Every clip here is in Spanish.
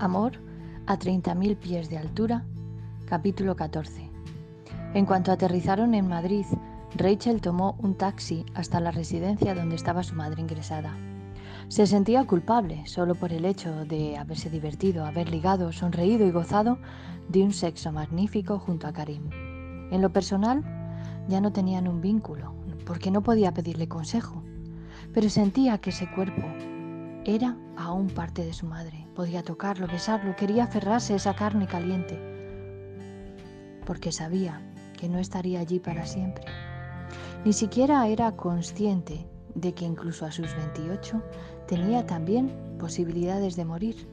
Amor a 30.000 pies de altura, capítulo 14. En cuanto aterrizaron en Madrid, Rachel tomó un taxi hasta la residencia donde estaba su madre ingresada. Se sentía culpable solo por el hecho de haberse divertido, haber ligado, sonreído y gozado de un sexo magnífico junto a Karim. En lo personal, ya no tenían un vínculo, porque no podía pedirle consejo, pero sentía que ese cuerpo era aún parte de su madre. Podía tocarlo, besarlo, quería aferrarse a esa carne caliente, porque sabía que no estaría allí para siempre. Ni siquiera era consciente de que incluso a sus 28 tenía también posibilidades de morir.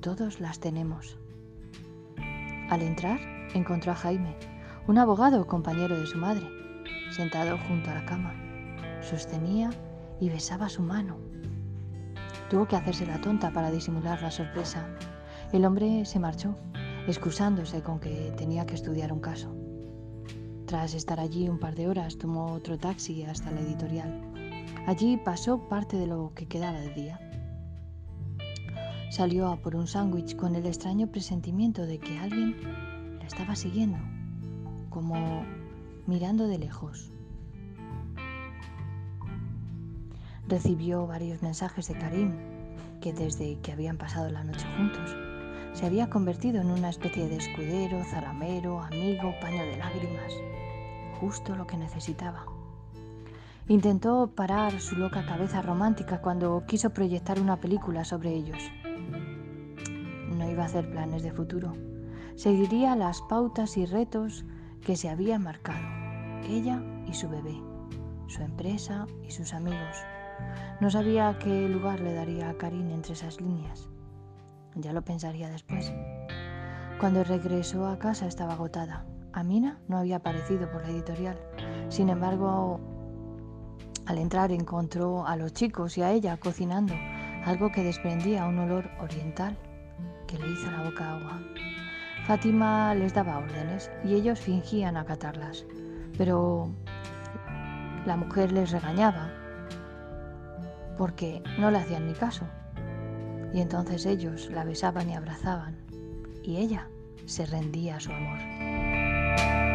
Todos las tenemos. Al entrar, encontró a Jaime, un abogado compañero de su madre, sentado junto a la cama. Sostenía y besaba su mano. Tuvo que hacerse la tonta para disimular la sorpresa. El hombre se marchó, excusándose con que tenía que estudiar un caso. Tras estar allí un par de horas, tomó otro taxi hasta la editorial. Allí pasó parte de lo que quedaba del día. Salió a por un sándwich con el extraño presentimiento de que alguien la estaba siguiendo, como mirando de lejos. Recibió varios mensajes de Karim, que desde que habían pasado la noche juntos, se había convertido en una especie de escudero, zaramero, amigo, paño de lágrimas, justo lo que necesitaba. Intentó parar su loca cabeza romántica cuando quiso proyectar una película sobre ellos. No iba a hacer planes de futuro. Seguiría las pautas y retos que se había marcado, ella y su bebé, su empresa y sus amigos, no sabía qué lugar le daría a Karin entre esas líneas. Ya lo pensaría después. Cuando regresó a casa estaba agotada. Amina no había aparecido por la editorial. Sin embargo, al entrar encontró a los chicos y a ella cocinando, algo que desprendía un olor oriental que le hizo la boca agua. Fátima les daba órdenes y ellos fingían acatarlas, pero la mujer les regañaba porque no le hacían ni caso. Y entonces ellos la besaban y abrazaban, y ella se rendía a su amor.